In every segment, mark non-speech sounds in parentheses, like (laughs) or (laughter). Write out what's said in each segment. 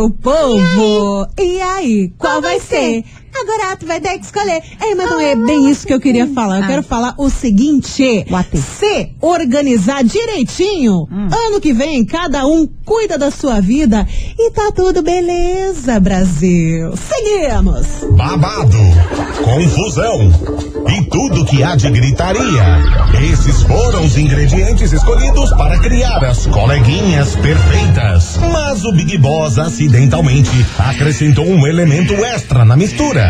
meu povo! E aí, qual, vai ser? Agora tu vai ter que escolher. É, mas não é bem isso que eu queria falar. Eu Ah. quero falar o seguinte: O AT. se organizar direitinho, ano que vem cada um cuida da sua vida e tá tudo beleza, Brasil. Seguimos! babado, confusão e tudo que há de gritaria. Esses foram os ingredientes escolhidos para criar as coleguinhas perfeitas. Mas o Big Boss acidentalmente acrescentou um elemento extra na mistura: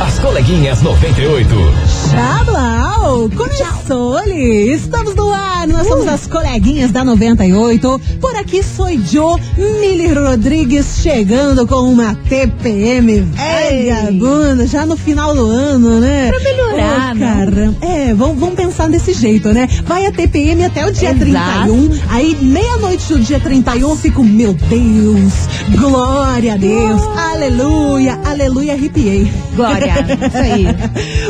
As coleguinhas 98. Tchau! Começou ali! Estamos no ar, nós somos as coleguinhas da 98. Por aqui sou Joe Mili Rodrigues chegando com uma TPM velha bunda, já no final do ano, né? Pra melhorar, oh, né? caramba. É, vamos, vamos pensar desse jeito, né? Vai a TPM até o dia Exato. 31, aí meia-noite do dia 31 eu fico, meu Deus, glória a Deus, aleluia, aleluia, arrepiei. Glória, isso aí.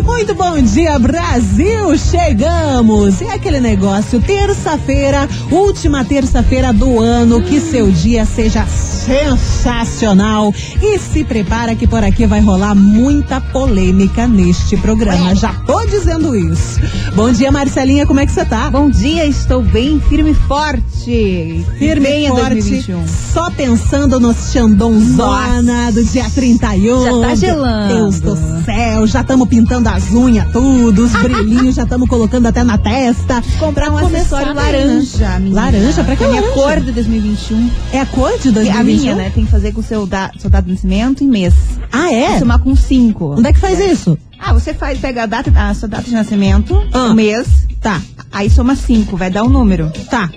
Muito bom dia, Brasil! Chegamos! É aquele negócio, terça-feira, última terça-feira do ano, que seu dia seja sensacional. E se prepara que por aqui vai rolar muita polêmica neste programa. Já tô dizendo isso. Bom dia, Marcelinha, como é que você tá? Bom dia, estou bem firme e forte. Firme e forte, 2021. só pensando no Xandonzona do dia 31. Já tá gelando. Do céu, já estamos pintando as unhas tudo, os brilhinhos já estamos colocando até na testa. Comprar um Pra começar acessório laranja, menina. Laranja? Pra que É a minha laranja? cor de 2021. É a cor de 2021? A minha, né? Tem que fazer com o seu, da, seu dado de nascimento em mês. Ah, é? Somar com 5. Onde é que faz isso? Ah, você faz, pega a, data, a sua data de nascimento, Ah. o mês, Tá, aí soma 5, vai dar um número. tá.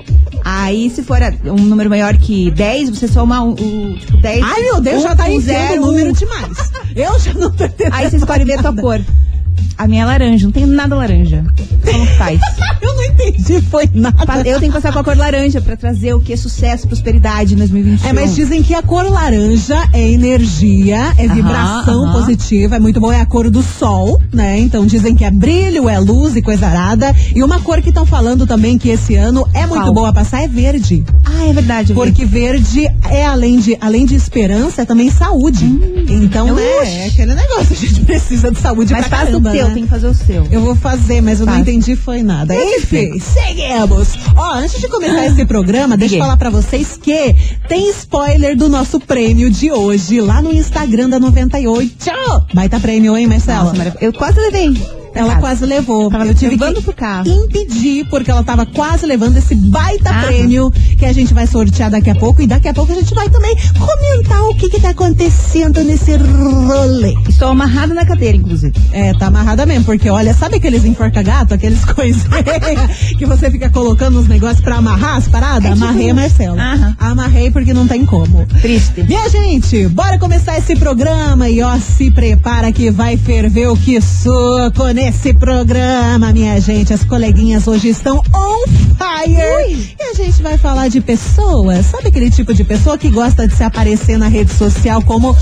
Aí, se for um número maior que 10, você soma o, o, tipo 10. Ai, meu Deus, um já tá enfiando zero, o número um. demais. Eu já não tô entendendo. Aí você escolhe ver a tua cor. A minha é laranja, não tem nada laranja. Como que faz? (laughs) Eu não entendi, foi nada. Eu tenho que passar com a cor laranja pra trazer o que? Sucesso, prosperidade em 2021. É, mas dizem que a cor laranja é energia, é Aham, vibração aham. positiva, é muito bom, é a cor do sol, né? Então dizem que é brilho, é luz e coisa arada. E uma cor que estão falando também que esse ano é muito Qual? boa a passar é verde. Ah, é verdade. vi. Porque verde é além de, além de esperança, é também saúde. então, eu né, é aquele negócio, a gente precisa de saúde Mas pra caramba, teu, né? tem que fazer o seu. Eu vou fazer, mas eu não Faz. entendi foi nada. Enfim, seguimos. Ó, antes de começar esse programa, deixa eu falar pra vocês que tem spoiler do nosso prêmio de hoje lá no Instagram da 98. Baita prêmio, hein, Marcela? Nossa. Eu quase levei. Ela quase levou. Tava eu tive levando que pro carro. impedir, porque ela tava quase levando esse baita Ah. prêmio que a gente vai sortear daqui a pouco. E daqui a pouco a gente vai também comentar o que que tá acontecendo nesse rolê. Estou amarrada na cadeira, inclusive. É, tá amarrada mesmo, porque olha, sabe aqueles enforca-gato, aqueles (laughs) coisas que você fica colocando os negócios pra amarrar as paradas? É tipo Amarrei, um- Marcelo. Aham. Amarrei porque não tem como. Triste. Minha gente, bora começar esse programa e ó, se prepara que vai ferver o que soco nesse programa, minha gente. As coleguinhas hoje estão on fire. E a gente vai falar de pessoas, sabe aquele tipo de pessoa que gosta de se aparecer na rede social como,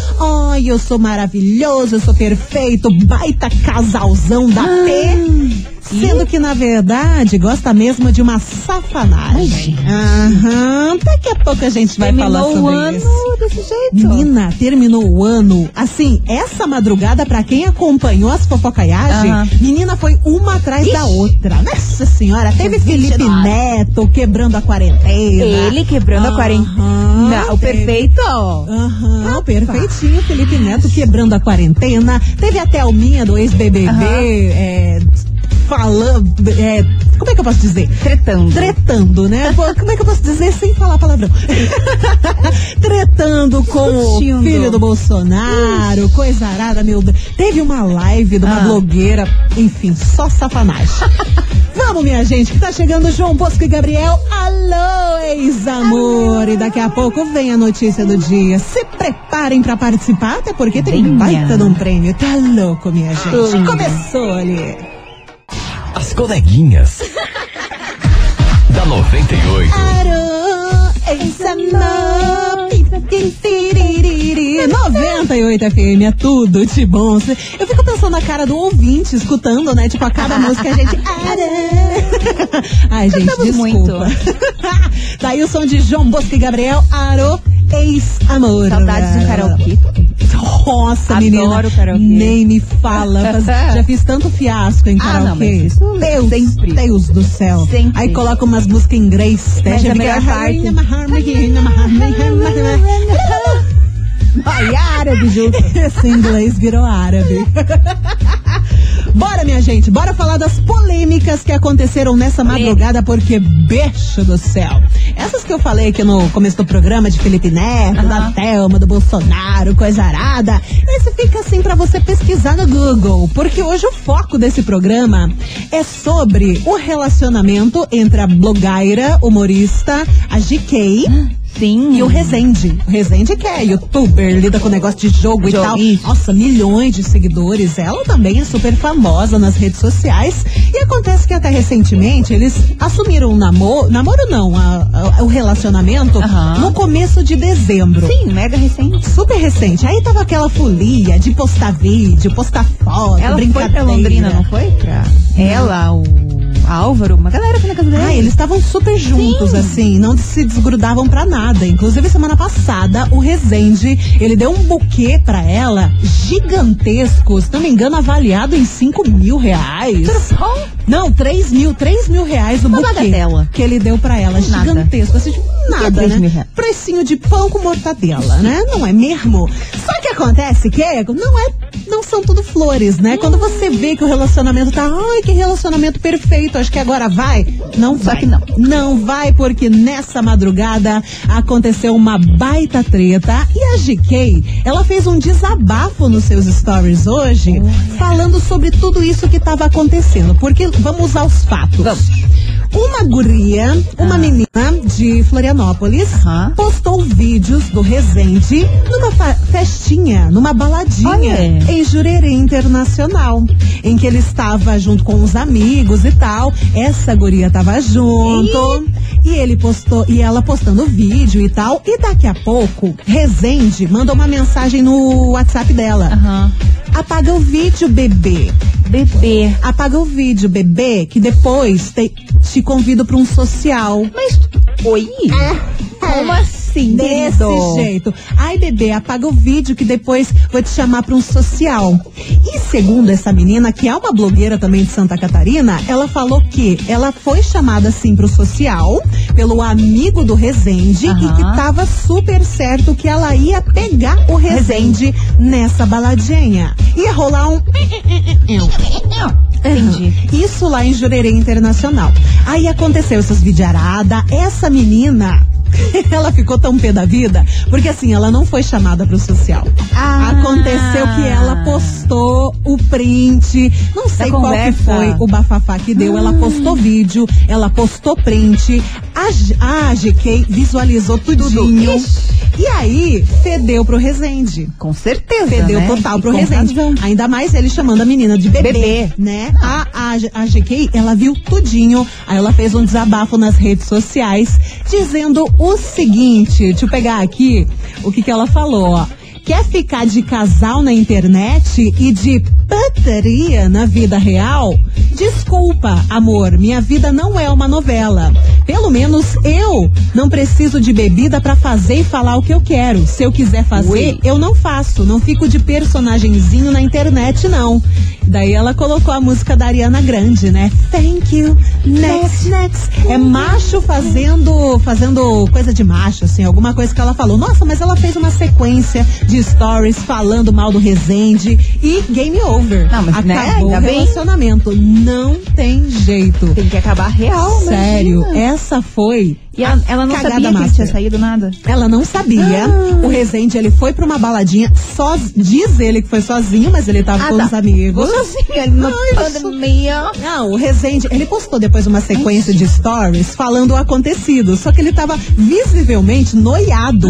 ai, eu sou maravilhoso, eu sou perfeito, baita casalzão da P. Sendo que, na verdade, gosta mesmo de uma safanagem. Aham. Daqui a pouco a gente vai falar Terminou sobre o ano isso. desse jeito. Menina, terminou o ano. Assim, essa madrugada, pra quem acompanhou as fofocaiagens, Aham. menina foi uma atrás da outra. Nossa senhora, teve Felipe 29. Neto quebrando a quarentena. Ele quebrando a Aham, quarentena. O teve- perfeito. Aham, o perfeitinho, Felipe Neto quebrando a quarentena. Teve a Thelminha do ex-BBB, é, falando, é, como é que eu posso dizer? Tretando. Tretando, né? (laughs) Como é que eu posso dizer sem falar palavrão? (laughs) Tretando com o filho do Bolsonaro, coisa arada, meu Deus. Teve uma live de uma Ah. blogueira, enfim, só safanagem. (laughs) Vamos, minha gente, que tá chegando João Bosco e Gabriel. Alô, ex-amor! E daqui a pouco vem a notícia do dia. Se preparem pra participar, até porque tem Venha. baita de um prêmio. Tá louco, minha gente. Começou ali. As coleguinhas. (laughs) da 98. Aro, ex-amor. Tiririri. 98 FM é tudo de bom. Eu fico pensando na cara do ouvinte escutando, né? Tipo, a cada (laughs) música a gente. (laughs) Ai, gente, Cantamos desculpa. Daí o som de João Bosco e Gabriel, Aro, ex-amor. Saudades do karaokê. Nossa, Adoro menina. karaokê. Nem me fala. (laughs) Já fiz tanto fiasco em Ah, não, karaokê. mas isso Deus, sempre. Deus do céu. Sempre. Aí coloca umas músicas em inglês. né? Já fica- Ai, árabe junto. (laughs) Esse inglês virou árabe. (laughs) Bora, minha gente, bora falar das polêmicas que aconteceram nessa madrugada, porque beijo do céu. Essas que eu falei aqui no começo do programa de Felipe Neto, da Thelma, do Bolsonaro, coisa arada. Esse fica assim pra você pesquisar no Google, porque hoje o foco desse programa é sobre o relacionamento entre a blogueira, humorista, a GK, Sim. e o Rezende. O Rezende que é youtuber, lida com negócio de jogo e Jogo, tal. isso. Nossa, milhões de seguidores. Ela também é super famosa nas redes sociais. E acontece que até recentemente eles assumiram o namoro. Namoro não, a- a- o relacionamento no começo de dezembro. Sim, mega recente. Super recente. Aí tava aquela folia de postar vídeo, postar foto, Ela foi brincadeira. pra Londrina, não foi? Pra ela, o Álvaro, uma galera foi na casa dele. Ah, eles estavam super juntos, Sim. assim, não se desgrudavam pra nada. Inclusive, semana passada, o Rezende, ele deu um buquê pra ela gigantesco, se não me engano, avaliado em 5 mil reais. bom? Não, 3 mil, 3 mil reais o Uma buquê bagatela. que ele deu pra ela, Nada. gigantesco. Assim, tipo, nada, 3 mil né? reais? Precinho de pão com mortadela, né? Não é mesmo? Só que acontece que não é, não são tudo flores, né? Quando você vê que o relacionamento tá, ai, que relacionamento perfeito, acho que agora vai. Não Só vai. que não. Não vai porque nessa madrugada aconteceu uma baita treta e a GK, ela fez um desabafo nos seus stories hoje, falando sobre tudo isso que estava acontecendo. Porque vamos aos fatos. Vamos. Uma guria, uma Ah. menina de Florianópolis, postou vídeos do Resende numa festinha, numa baladinha Olha. em Jurerê Internacional, em que ele estava junto com os amigos e tal. Essa guria tava junto. E ele postou, e ela postando vídeo e tal. E daqui a pouco, Resende mandou uma mensagem no WhatsApp dela. Apaga o vídeo, bebê. Bebê. Apaga o vídeo, bebê, que depois te, te convido pra um social. Mas, oi? Como assim, Desse querido? jeito. Ai, bebê, apaga o vídeo que depois vou te chamar pra um social. E segundo essa menina, que é uma blogueira também de Santa Catarina, ela falou que ela foi chamada assim pro social pelo amigo do Resende e Aham. que tava super certo que ela ia pegar o Resende nessa baladinha. Ia rolar um. Entendi. Isso lá em Jurerê Internacional. Aí aconteceu essas videaradas. Essa menina, (laughs) ela ficou tão pé da vida, porque assim, ela não foi chamada pro social. Ah. Aconteceu que ela postou o print, não sei qual que foi o bafafá que deu. Ela postou vídeo, ela postou print. A, a GK visualizou tudinho. Ixi. E aí, fedeu pro Resende. Com certeza, Fedeu né? total pro Resende. razão. Ainda mais ele chamando a menina de bebê, Bebê. né? A, a, a GK, ela viu tudinho. Aí ela fez um desabafo nas redes sociais, dizendo o seguinte: deixa eu pegar aqui o que, que ela falou, ó. Quer ficar de casal na internet e de putaria na vida real? Desculpa, amor, minha vida não é uma novela. Pelo menos eu não preciso de bebida pra fazer e falar o que eu quero. Se eu quiser fazer, Ui. eu não faço. Não fico de personagemzinho na internet, não. Daí ela colocou a música da Ariana Grande, né? Thank you. Next, next. É macho fazendo, fazendo coisa de macho, assim, alguma coisa que ela falou. Nossa, mas ela fez uma sequência de stories falando mal do Resende e game over. Não, mas, né, Acabou ainda o bem. relacionamento. Não tem jeito. Tem que acabar real, Sério, imagina. essa foi. E ela, ela não cagada sabia que ele master. tinha saído nada? Ela não sabia. Ah. O Resende, ele foi pra uma baladinha, só, diz ele que foi sozinho, mas ele tava Ah, com tá. os amigos. Na Ai, pandemia. Não, o Resende, ele postou depois uma sequência de stories falando o acontecido, só que ele tava visivelmente noiado.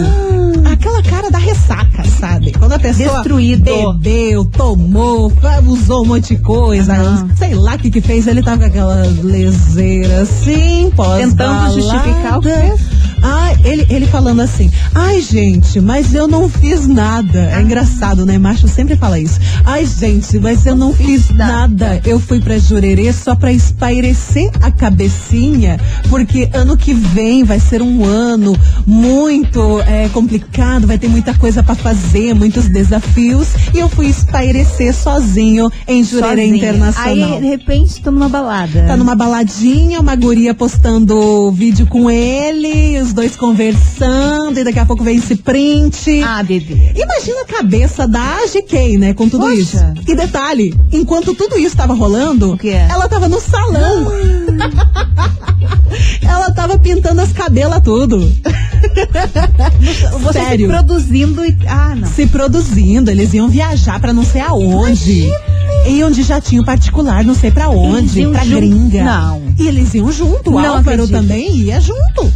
Aquela cara da ressaca, sabe? Quando a pessoa Destruído. bebeu, tomou, usou um monte de coisa, Aham. sei lá o que que fez, ele tava com aquela leseira assim, pós Tentando justificar o Ai, ele, ele falando assim, ai gente, mas eu não fiz nada. É engraçado, né? Macho sempre fala isso. Ai gente, mas eu não fiz nada. Eu fui pra Jurerê só pra espairecer a cabecinha, porque ano que vem vai ser um ano muito é, complicado, vai ter muita coisa pra fazer, muitos desafios. E eu fui espairecer sozinho em Jurerê Sozinho. Internacional. Aí, de repente, tô numa balada. Tá numa baladinha, uma guria postando vídeo com ele, os dois conversando, e daqui a pouco vem esse print. Ah, bebê. Imagina a cabeça da GK, né, com tudo Poxa. isso. E detalhe, enquanto tudo isso tava rolando, é? ela tava no salão. (laughs) ela tava pintando as cabelas tudo. Você Sério. se produzindo e. Ah, não. Se produzindo, eles iam viajar pra não sei aonde. E onde já tinha o particular, não sei pra Eles onde, pra jun- gringa. Não. E eles iam junto, o Não Álvaro acredito. também ia junto.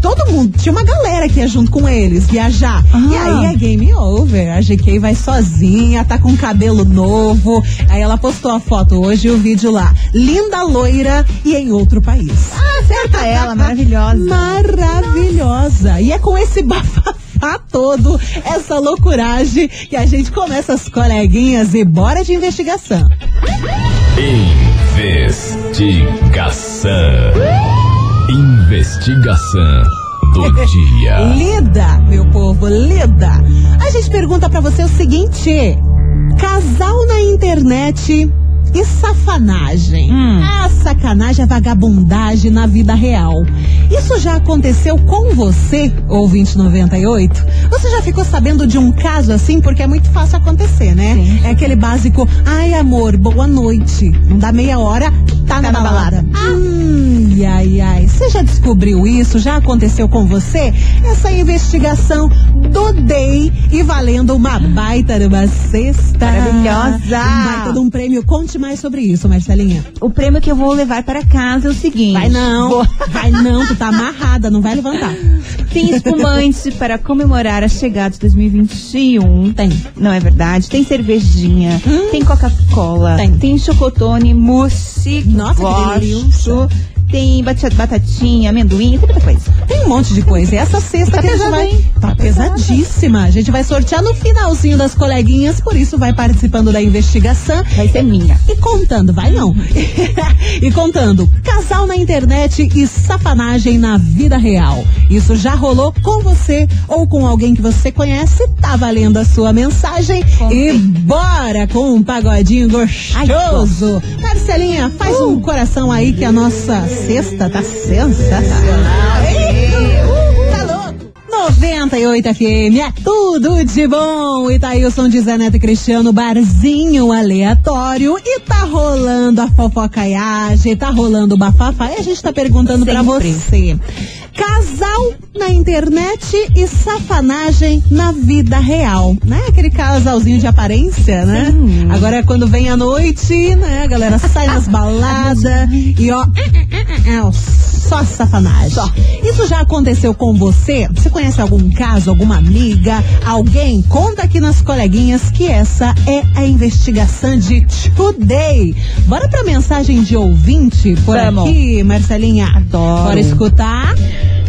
Todo mundo, tinha uma galera que ia junto com eles, viajar. Ah. E aí é game over. A GK vai sozinha, tá com cabelo novo. Aí ela postou a foto hoje e o vídeo lá. Linda loira e em outro país. Ah, certa ela, maravilhosa. Maravilhosa. E é com esse (laughs) bafafá todo, essa loucuragem, que a gente começa as coleguinhas e bora de investigação. Investigação. Investigação do (laughs) dia. Lida, meu povo, lida. A gente pergunta pra você o seguinte: casal na internet e safanagem. Hum. A sacanagem, a vagabundagem na vida real. Isso já aconteceu com você, ouvinte 98? Você já ficou sabendo de um caso assim? Porque é muito fácil acontecer, né? Sim. É aquele básico, ai amor, boa noite. Não dá meia hora, tá, na, na balada. balada. Hum, ai, ai. Você já descobriu isso? Já aconteceu com você? Essa investigação do DEI e valendo uma baita de uma cesta. Maravilhosa. Um baita de um prêmio. Conte mais sobre isso, Marcelinha. O prêmio que eu vou levar para casa é o seguinte. Vai não. Vou- Vai não, tu tá amarrada, não vai levantar. Tem espumante para comemorar a chegada de 2021. Tem. Não é verdade? Tem cervejinha, tem Coca-Cola, Tem. tem chocotone, mousse, Nossa, que gosto, delícia. Tem batatinha, amendoim, tem muita coisa. Tem um monte de coisa. E essa sexta Tá que a gente pesada, vai. Tá Tá pesada. pesadíssima. A gente vai sortear no finalzinho das coleguinhas, por isso vai participando da investigação. Vai ser minha. E contando, vai não. (laughs) e contando, casal na internet e safanagem na vida real. Isso já rolou com você ou com alguém que você conhece? Tá valendo a sua mensagem. Contem. E bora com um pagodinho gostoso. Marcelinha, faz um coração aí que a nossa sexta tá sensacional. Ih, Tá louco? 98 FM, é tudo de bom. Itaílson de Zé Neto e Cristiano, barzinho aleatório. E tá rolando a fofocaiagem, tá rolando o bafafá. E a gente tá perguntando pra Sempre. você. Casal na internet e safanagem na vida real, né? Aquele casalzinho de aparência, né? Sim. Agora é quando vem a noite, né? A galera sai nas baladas e ó, é, só safanagem. Só. Isso já aconteceu com você? Você conhece algum caso, alguma amiga, alguém? Conta aqui nas coleguinhas que essa é a investigação de Today. Bora pra mensagem de ouvinte por Vamos. aqui, Marcelinha. Adoro. Bora escutar.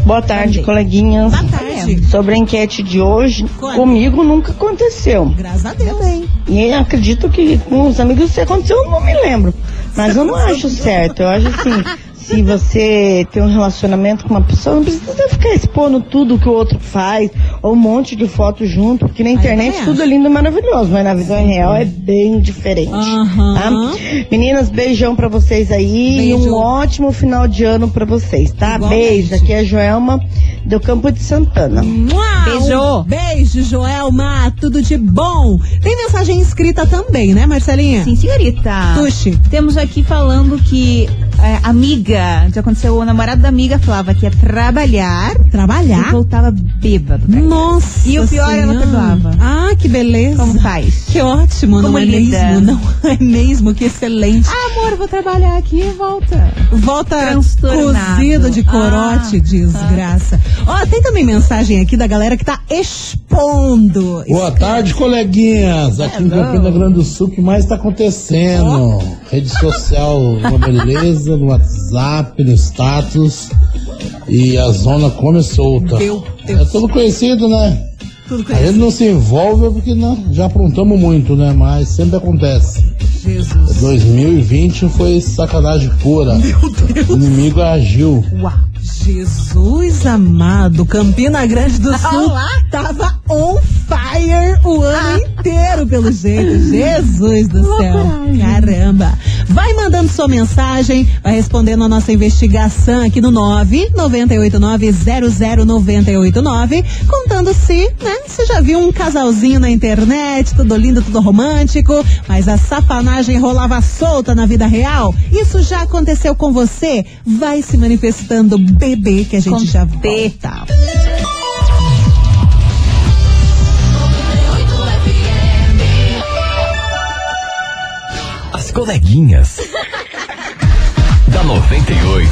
Boa tarde, coleguinhas. Boa tarde. Sobre a enquete de hoje, Conta. comigo nunca aconteceu. Graças a Deus. E acredito que com os amigos se aconteceu, eu não me lembro. Mas eu não acho certo. Eu acho assim, (laughs) se você tem um relacionamento com uma pessoa, não precisa ficar expondo tudo que o outro faz, ou um monte de fotos junto, porque na internet tudo é lindo e maravilhoso, mas na vida real é bem diferente. Tá? Meninas, beijão pra vocês aí e Beijo. um ótimo final de ano pra vocês, tá? Igualmente. Beijo. Aqui é a Joelma do Campo de Santana. Mua! Beijo. Um beijo, Joelma. Tudo de bom. Tem mensagem escrita também, né, Marcelinha? Sim, senhorita. Tuxi. Temos aqui falando que é, amiga, já aconteceu, o namorado da amiga falava que ia trabalhar e Trabalhar? voltava bêbado. Nossa. E o pior, ela Senhora. perdoava. Ah, que beleza. Como faz? Que ótimo, não Como é lida? mesmo? Não é mesmo? Que excelente. Ah, amor, vou trabalhar aqui e volta. Volta cozido de corote, Ah, desgraça. Ó, tem também mensagem aqui da galera que tá expondo. Boa tarde, coleguinhas. Aqui em Campina Grande do Sul, o que mais está acontecendo? Rede social, uma beleza. No WhatsApp, no status. E a zona come solta. Meu É Deus. tudo conhecido, né? Tudo A gente conhecido. não se envolve porque não, já aprontamos muito, né? Mas sempre acontece. Jesus. 2020 foi sacanagem pura. O inimigo agiu. Uau. Jesus amado, Campina Grande do Sul Olá. tava on fire o ano inteiro, pelo jeito. Jesus do céu. Caramba. Vai mandando sua mensagem, vai respondendo a nossa investigação aqui no 998900989, contando se, né, você já viu um casalzinho na internet, tudo lindo, tudo romântico, mas a safanagem rolava solta na vida real. Isso já aconteceu com você? Vai se manifestando, bebê, que a gente já volta. As coleguinhas. (laughs) da 98.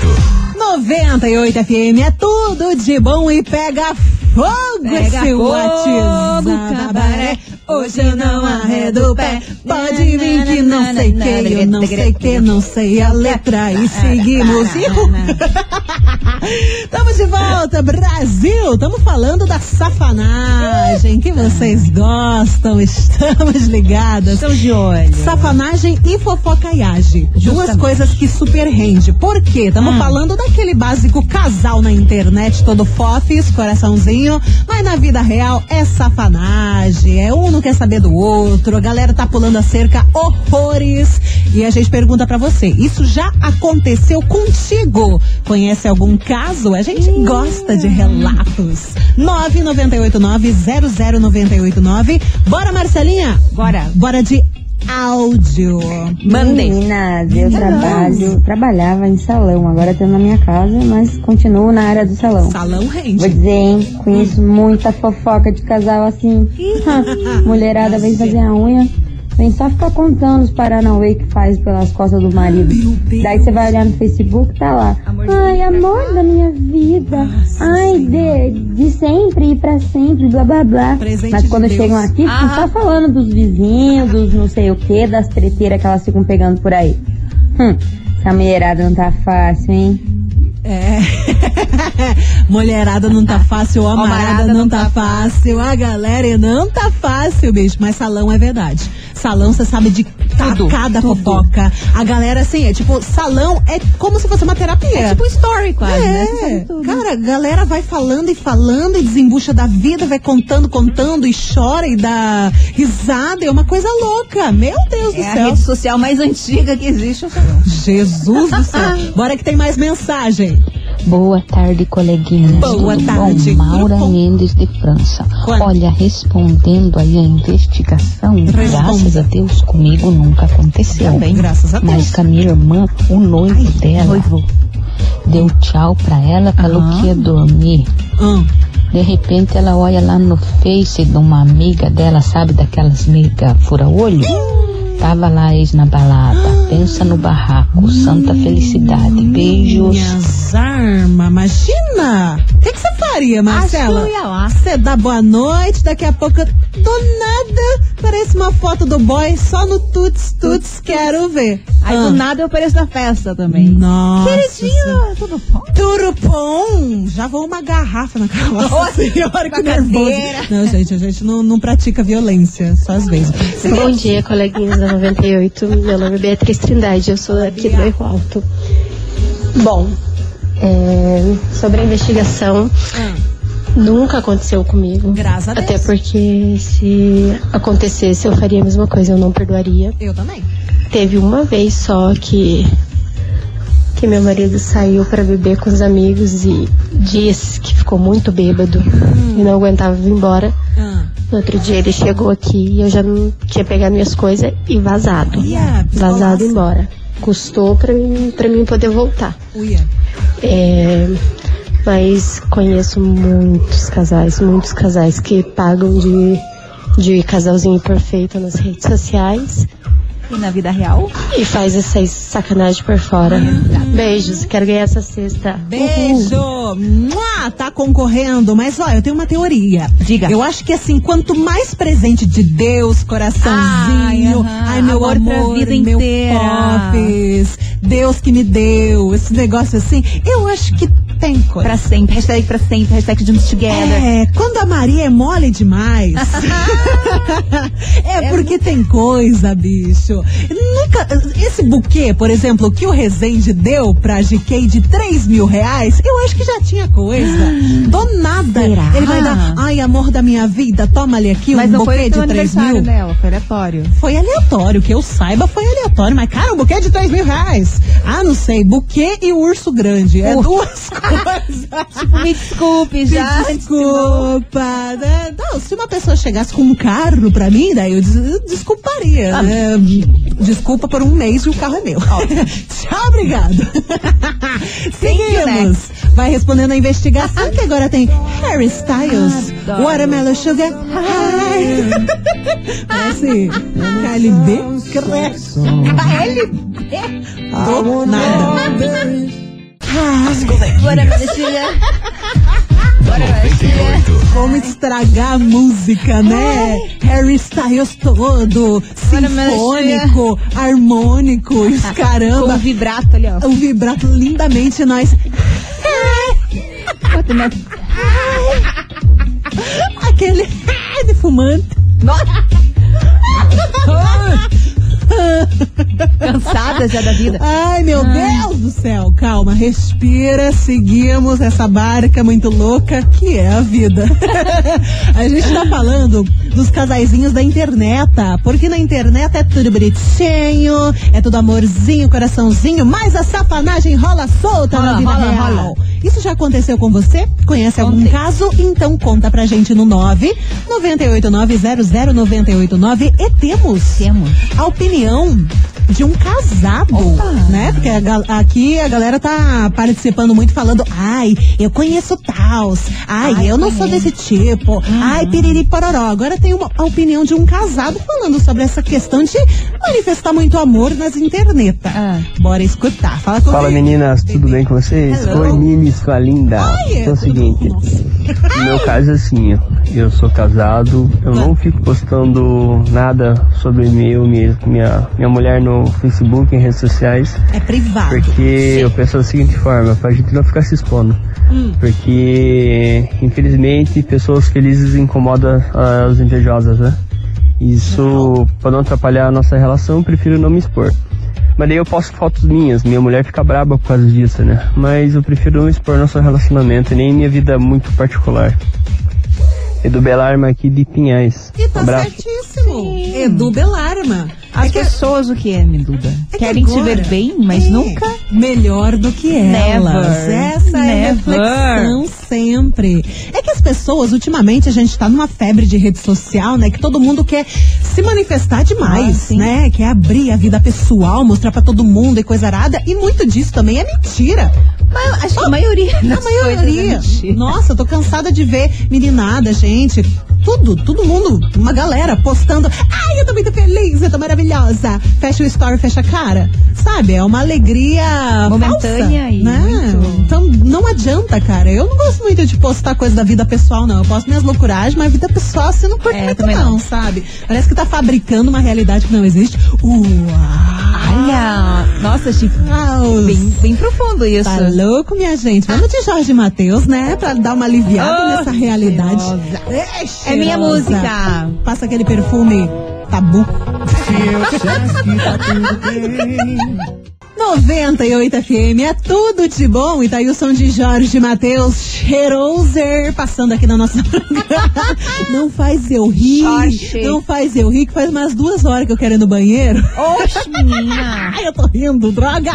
98 FM é tudo de bom e pega fogo Pega esse fogo, WhatsApp. cabaré. Hoje eu não arredo o pé. Pode vir que não sei que, eu não sei que, não sei a letra. E seguimos. (laughs) (laughs) Tamo de volta, Brasil! Estamos falando da safanagem que vocês gostam, estamos ligadas. Estamos de olho. Safanagem e fofocaiagem. Duas coisas que super rende. Por quê? Estamos Hum. falando daquele básico casal na internet, todo fofis, coraçãozinho, mas na vida real é safanagem. É um não quer saber do outro, a galera tá pulando a cerca horrores. E a gente pergunta pra você, isso já aconteceu contigo? Conhece algum caso? A gente gosta de relatos. 998900989. Bora, Marcelinha? Bora. Bora de áudio. Mandei. Meninas, eu trabalho, trabalhava em salão, agora tô na minha casa, mas continuo na área do salão. Salão Vou rende. dizer, hein, conheço muita fofoca de casal assim. (laughs) Mulherada vem fazer a unha, vem só ficar contando os paranauê que faz pelas costas do marido. Daí você vai olhar no Facebook, tá lá. Ai, amor da minha vida. Ai, de, de sempre e pra sempre, blá blá blá. Mas quando chegam aqui, ficam só falando dos vizinhos, dos não sei o que, das treteiras que elas ficam pegando por aí. Hum, essa mulherada não tá fácil, hein? É. (laughs) Mulherada não tá fácil, o amarada não tá fácil, a galera não tá fácil, bicho. Mas salão é verdade. Salão, você sabe de Tudo, cada tudo. fofoca. A galera, assim, é tipo, salão é como se fosse uma terapia. É tipo story quase, né? É, tudo. cara, a galera vai falando e falando e desembucha da vida, vai contando, contando e chora e dá risada. É uma coisa louca. Meu Deus do É a céu. rede social mais antiga que existe, o salão. Jesus do céu. (laughs) Bora que tem mais mensagem. Boa tarde, coleguinhas. Boa Tudo tarde, Bom? Maura? Mendes de França. Quanto? Olha, respondendo aí a investigação, graças a Deus comigo nunca aconteceu. Também, graças a Deus. Mas com a minha irmã, o noivo dela noivo. deu tchau pra ela, falou Aham. que ia dormir. Hum. De repente ela olha lá no Face de uma amiga dela, sabe, daquelas migas fura-olho? Tava lá ex na balada. Pensa no barraco. Santa felicidade. Beijos. Minhas armas, imagina! O que você faria, Marcela? Acho que eu ia lá. Você dá boa noite, daqui a pouco, do nada, parece uma foto do boy só no tuts, tuts, quero ver. Aí Ah. do nada eu apareço na festa também. Nossa. Queridinho, tudo bom? Tudo bom? Já vou uma garrafa na cara. Nossa (laughs) senhora, que nervoso. Não, gente, a gente não, não pratica violência, só às vezes. Bom dia, coleguinhas da 98. Meu nome é Beatriz Trindade, eu sou aqui do Bairro Alto. Bom, é, sobre a investigação, Ah, nunca aconteceu comigo. graças a Deus. Até porque se acontecesse, eu faria a mesma coisa, eu não perdoaria. Eu também. Teve uma vez só que que meu marido saiu para beber com os amigos e disse que ficou muito bêbado e não aguentava vir embora. Ah. No outro dia ele chegou aqui e eu já não tinha pegado minhas coisas e vazado. Ia, Vazado embora. Custou pra mim, pra mim poder voltar. Uia. É, mas conheço muitos casais, muitos casais que pagam de, de casalzinho perfeito nas redes sociais E na vida real? E faz essas sacanagem por fora. Beijos, quero ganhar essa cesta. Beijo! Mua, tá concorrendo, mas ó, eu tenho uma teoria. Diga. Eu acho que assim, quanto mais presente de Deus, coraçãozinho, Ai, ai, meu amor pra amor, vida meu inteira. pofes, Deus que me deu, esse negócio assim, eu acho que tem coisa. Pra sempre, hashtag pra sempre, hashtag juntos together. É, quando a Maria é mole demais. (laughs) (laughs) é porque tem coisa, bicho. Nunca. Esse buquê, por exemplo, que o Rezende deu pra GK de 3 mil reais, eu acho que já tinha coisa. (gasps) Do nada. Será? Ele vai dar, ai, amor da minha vida, toma ali aqui Mas um buquê de 3 aniversário mil. dela, foi aleatório. Foi aleatório, que eu saiba foi aleatório. Mas, cara, um buquê de 3 mil reais. Ah, não sei, buquê e urso grande. É duas coisas. Tipo, me desculpe já. Me desculpa. né? Não, se uma pessoa chegasse com um carro pra mim, daí eu, des- desculparia. Ah. né? Desculpa por um mês e o carro é meu. (laughs) Tchau, obrigado. (laughs) Seguimos. Vai respondendo a investigação que agora tem Harry Styles, Adoro. Watermelon Sugar High. Parece KLB cresce. Do nada. Bora, meu filha. Bora. 98. Como estragar a música, né? Harry Styles todo, sinfônico, harmônico, os Com o caramba. vibrato ali, ó. O vibrato lindamente nós. Aquele de fumante. (laughs) Cansada já da vida. Ai, meu Deus do céu. Calma, respira, seguimos essa barca muito louca que é a vida. (laughs) a gente tá falando dos casaizinhos da internet, porque na internet é tudo bonitinho, é tudo amorzinho, coraçãozinho, mas a safanagem rola solta na Rola, vida rola, real. rola. Isso já aconteceu com você? Conhece algum Contei. caso? Então conta pra gente no 9 989 e temos Temos. a opinião de um casado, Opa. né? Porque a aqui a galera tá participando muito falando, ai, eu conheço tals, ai, Ai, eu não sou desse tipo, ai, piriri pororó. Agora tem uma, a opinião de um casado falando sobre essa questão de manifestar muito amor nas internet. Ah. Bora escutar. Fala comigo. Fala meninas, tudo bem com vocês? Hello. Oi Nini, sua linda. Ai, é Então é o seguinte, no meu caso é assim, ó, eu sou casado, eu não fico postando nada sobre meu, minha, minha, minha mulher no Facebook, em redes sociais, É privado. porque eu penso da seguinte forma, pra gente não ficar se expondo. Hum. Porque, infelizmente, pessoas felizes incomodam as invejosas, né? Isso, pra não atrapalhar a nossa relação, eu prefiro não me expor. Mas daí eu posto fotos minhas, minha mulher fica braba por causa disso, né? Mas eu prefiro não expor nosso relacionamento, nem minha vida muito particular. Edu Belarma aqui de Pinhais. E tá Um abraço. certíssimo. Edu Belarma. As É que- pessoas o que é, Menduda? É que Querem te agora- ver bem, mas É, nunca. melhor do que elas. Never. Essa é a Never. reflexão sempre. É que pessoas, ultimamente, a gente tá numa febre de rede social, né? Que todo mundo quer se manifestar Ah, demais, sim. né? Quer abrir a vida pessoal, mostrar pra todo mundo e coisa arada. E muito disso também é mentira. Mas acho que a maioria A é maioria. mentira. Nossa, eu tô cansada de ver meninada, gente. Tudo, todo mundo, uma galera postando. Ai, eu tô muito feliz, eu tô maravilhosa. Fecha o story, fecha a cara. Sabe? É uma alegria Momentânea falsa, e né? muito- Então não adianta, cara. Eu não gosto muito de postar coisa da vida pessoal, não. Eu posto minhas loucuragens, mas vida pessoal você não curte É, muito, não, não. sabe? Parece que tá fabricando uma realidade que não existe. Uau! Olha, nossa, Chico, bem, bem profundo isso. Tá louco, minha gente? Vamos de Jorge Matheus, né? Pra dar uma aliviada Oh, nessa realidade. É, É minha música. Passa aquele perfume tabu. 98 FM, é tudo de bom. E tá aí o som de Jorge Matheus, cheiroser, passando aqui na nossa. (laughs) Não faz eu rir, não faz eu rir, que faz umas duas horas que eu quero ir no banheiro. Oxe, (laughs) menina. Ai, eu tô rindo, droga!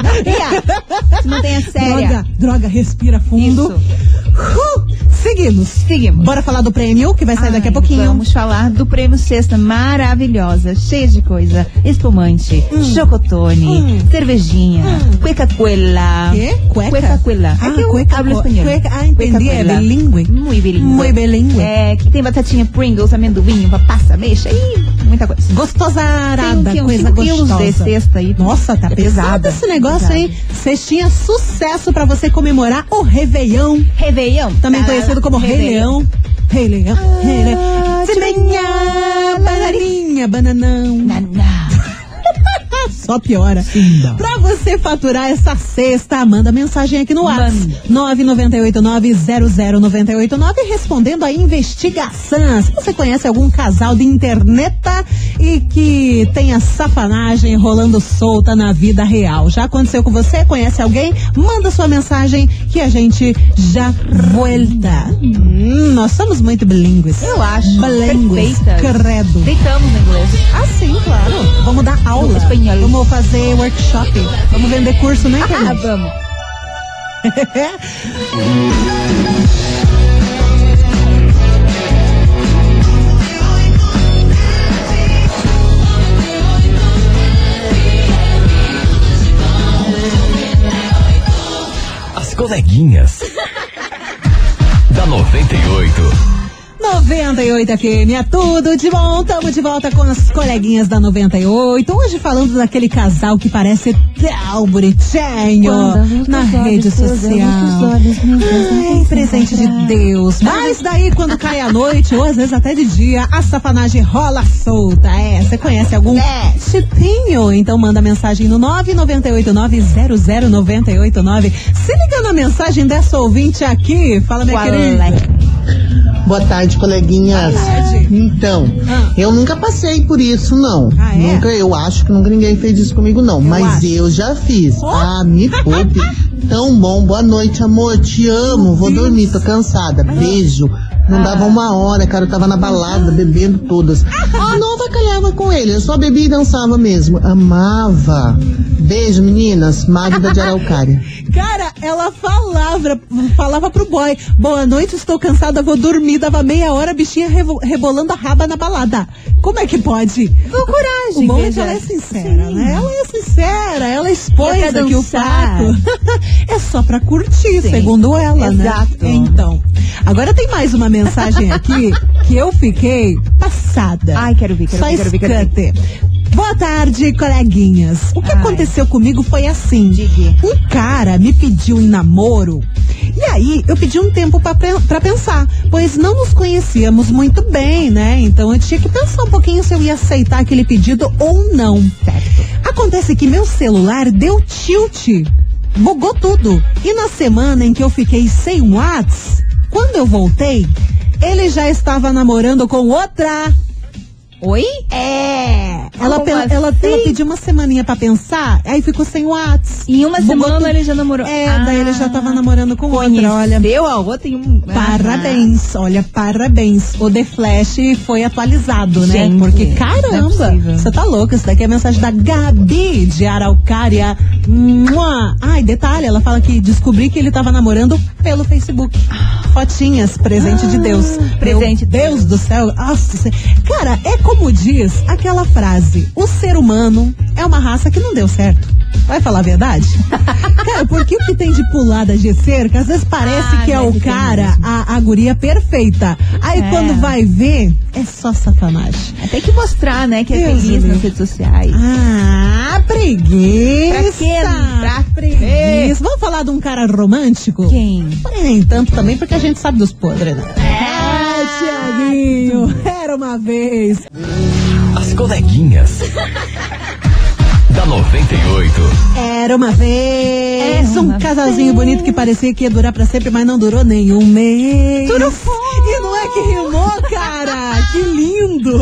Se mantenha séria. Droga, droga, respira fundo. Uh, seguimos. Seguimos. Bora falar do prêmio, que vai sair daqui a Ai, pouquinho. Vamos falar do prêmio Sexta maravilhosa, cheia de coisa. Espumante, chocotone, Hum. cervejinha, cueca cuela. Quê? Cueca? Cueca cuela. Ah, é que eu cueca hablo espanhol. cueca- ah, entendi, Cueca é cuela. bilíngue. Muy bilíngue. Muy bilíngue. É, que tem batatinha Pringles, amendoim, passa, mexa e muita coisa. Gostosarada, Tem coisa cinco quilos gostosa. de cesta aí. Nossa, tá É pesado esse negócio, pesada. hein? Cestinha sucesso pra você comemorar o Réveillon. Réveillon. Também Tá, conhecido como Rei Réveillon. Leão. Rei Leão, Rei Leão. Ah, Cimenha, bananinha, bananão. (laughs) Só piora. Pra você faturar essa sexta, manda mensagem aqui no WhatsApp. 998900989 respondendo a investigação. Se você conhece algum casal de interneta e que tem a safanagem rolando solta na vida real. Já aconteceu com você? Conhece alguém? Manda sua mensagem que a gente já volta. Hum, nós somos muito bilíngues. Eu acho. Bilíngues. Credo. Deitamos no inglês. Ah, sim, claro. Vamos dar aula. espanhol. Vamos fazer workshop. Vamos vender curso na Ah, internet. vamos. As coleguinhas. (laughs) da 98. 98 FM é tudo de bom. Tamo de volta com as coleguinhas da 98. Hoje falando daquele casal que parece tão bonitinho na rede social. Ai, presente de Deus. Mas daí, quando cai a noite, ou às vezes até de dia, a safanagem rola solta. É, você conhece algum chipinho? Então manda mensagem no 998900989. Se liga na mensagem dessa ouvinte aqui. Fala, minha Qual querida. é? Boa tarde, coleguinhas. Boa tarde. Então, Ah. eu nunca passei por isso, não. Ah, é? Nunca, eu acho que nunca ninguém fez isso comigo, não. Mas acho. eu já fiz. Oh. Ah, me poupe. (laughs) Tão bom. Boa noite, amor. Te amo. Vou dormir, tô cansada. Beijo. Não Ah. dava uma hora, cara. Eu tava na balada, bebendo todas. (laughs) A nova calhava com ele. Eu só bebia e dançava mesmo. Amava. Beijo, meninas. Magda de Araucária. (laughs) Cara, ela falava, falava pro boy, boa noite, estou cansada, vou dormir. Dava meia hora, a bichinha rebolando a raba na balada. Como é que pode? Com coragem, O bom é que ela é sincera, né? Ela é sincera, ela E é pra aqui o fato. (laughs) é só pra curtir, segundo ela, Exato. né? Então. Agora tem mais uma mensagem aqui que eu fiquei passada. Ai, quero ver, quero Só ver, quero ver, quero ver. Boa tarde, coleguinhas. O que Ai. aconteceu comigo foi assim. Diga. Um cara me pediu em namoro. E aí, eu pedi um tempo pra pensar, pois não nos conhecíamos muito bem, né? Então eu tinha que pensar um pouquinho se eu ia aceitar aquele pedido ou não. Acontece que meu celular deu tilt. Bugou tudo. E na semana em que eu fiquei sem Whats, quando eu voltei, ele já estava namorando com outra. Oi? É. Ela, pe- ela, assim? ela pediu uma semaninha pra pensar, aí ficou sem Whats. Em uma Bugou semana ele já namorou. É, Ah, daí ele já tava namorando com outra, olha. Conheceu a outra em um... Parabéns, olha, parabéns. O The Flash foi atualizado, né? Gente, Porque não é caramba, você tá louca. Isso daqui é a mensagem da Gabi de Araucária. Mua. Ai, detalhe, ela fala que descobri que ele tava namorando pelo Facebook. Fotinhas, presente de Deus. Ah, presente de Meu Deus do céu. Nossa, cê- cara, é como diz aquela frase: o ser humano é uma raça que não deu certo. Vai falar a verdade? (laughs) Cara, porque o que tem de pulada de cerca, às vezes parece Ah, que é o ter cara, a, a guria perfeita. Aí É. quando vai ver, é só satanagem. Tem que mostrar, né, que é Deus feliz me nas redes sociais. Ah, preguiça! Pra quê? Pra preguiça. Vamos falar de um cara romântico? Quem? Nem tanto também, porque a gente sabe dos podres, né? É, Tiaguinho, (laughs) era uma vez. As coleguinhas. da 98. Era uma vez. Era um uma casalzinho bonito que parecia que ia durar pra sempre, mas não durou nenhum mês. E não é que rimou, cara? que lindo!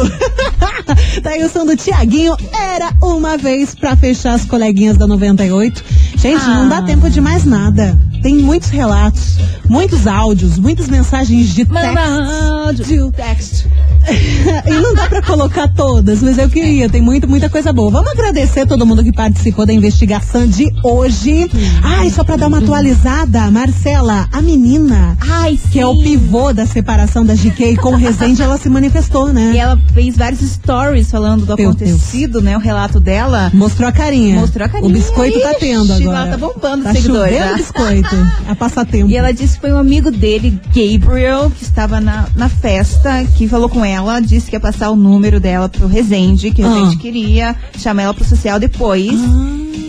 (laughs) Daí o som do Tiaguinho era uma vez pra fechar as coleguinhas da 98. Gente, não dá Ah. tempo de mais nada. Tem muitos relatos, muitos áudios, muitas mensagens de texto. áudio. Texto. (laughs) e não dá pra colocar todas, mas eu queria, tem muita, muita coisa boa. Vamos agradecer todo mundo que participou da investigação de hoje. Ai, só pra dar uma atualizada, Marcela, a menina, Ai, sim. que é o pivô da separação da GK com o Rezende, ela se manifestou, né? E ela fez vários stories falando do Meu acontecido, né? O relato dela. Mostrou a carinha. Mostrou a carinha. O biscoito tá Ixi, tendo agora. lá tá bombando tá seguidores, né? biscoito. A passatempo. E ela disse que foi um amigo dele, Gabriel, que estava na, na festa, que falou com ela. Ela disse que ia passar o número dela pro Resende, que o Resende Ah. queria chamar ela pro social depois.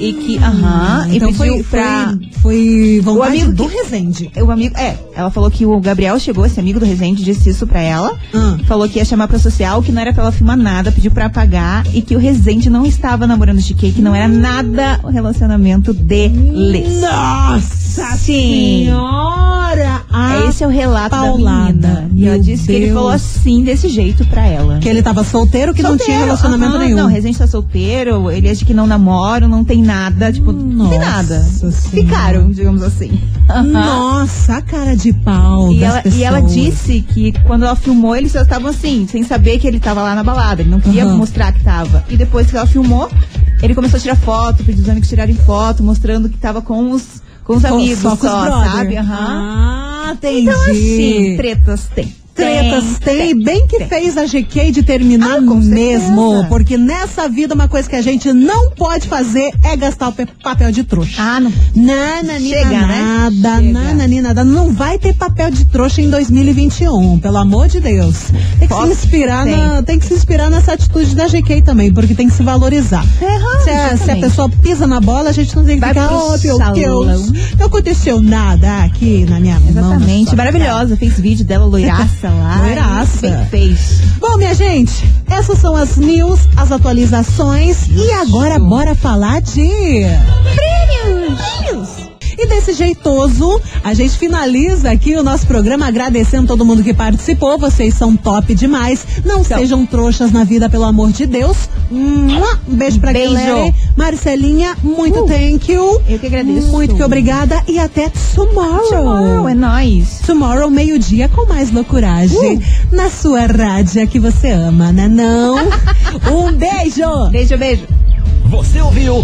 e que, aham, e então pediu foi, pra. foi, foi vontade O amigo do que- Resende. O amigo, é, ela falou que o Gabriel chegou, esse amigo do Resende, disse isso pra ela. Ah. Falou que ia chamar pra social, que não era pra ela filmar nada, pediu pra apagar e que o Resende não estava namorando GK, que não era nada o relacionamento deles. Nossa Sim. senhora! A Esse é o relato paulada. da menina. E ela disse que ele Deus. falou assim, desse jeito pra ela. Que ele tava solteiro, que não tinha Solteiro, relacionamento nenhum. Não, Resende tá solteiro, ele acha que não namoram, não tem nada, tipo, não tem nada. Nossa Senhora. Ficaram, digamos assim. Nossa, a cara de pau E ela, e ela disse que quando ela filmou, eles só estavam assim, sem saber que ele tava lá na balada. Ele não queria Aham. mostrar que tava. E depois que ela filmou, ele começou a tirar foto, pediu os amigos tirarem foto, mostrando que tava com os, com os amigos só só, com brother. sabe? Aham. Ah, entendi. Então, assim, tretas tem. Tretas tem, e bem que tem. fez a GK de terminar Ah, mesmo. certeza. Porque nessa vida uma coisa que a gente não pode fazer é gastar o pe- papel de trouxa. Ah, não. Nananina Chega, né? nada, nananina nada. Não vai ter papel de trouxa em 2021, pelo amor de Deus. Tem que Posso? se inspirar Tem. na, tem que se inspirar nessa atitude da GK também, porque tem que se valorizar. Aham, se, a, se a exatamente. pessoa pisa na bola, a gente não tem que Vai ficar, oh meu salão." Deus, não aconteceu nada aqui na minha mão. Exatamente. na sua Maravilhosa. Fez vídeo dela, loiraça lá. Loiraça. Fez. Bom, minha gente, essas são as news, as atualizações. E agora bora falar de. Prêmios! E desse jeitoso, a gente finaliza aqui o nosso programa agradecendo todo mundo que participou. Vocês são top demais. Não Então. sejam trouxas na vida, pelo amor de Deus. Um beijo pra Beijo. galera. Marcelinha, muito Uh, thank you. eu que agradeço. Muito que obrigada. E até tomorrow. Tomorrow, é nóis. Tomorrow, meio-dia, com mais loucuragem. Uh. Na sua rádio que você ama, né não? (laughs) um beijo! Beijo, beijo. Você ouviu?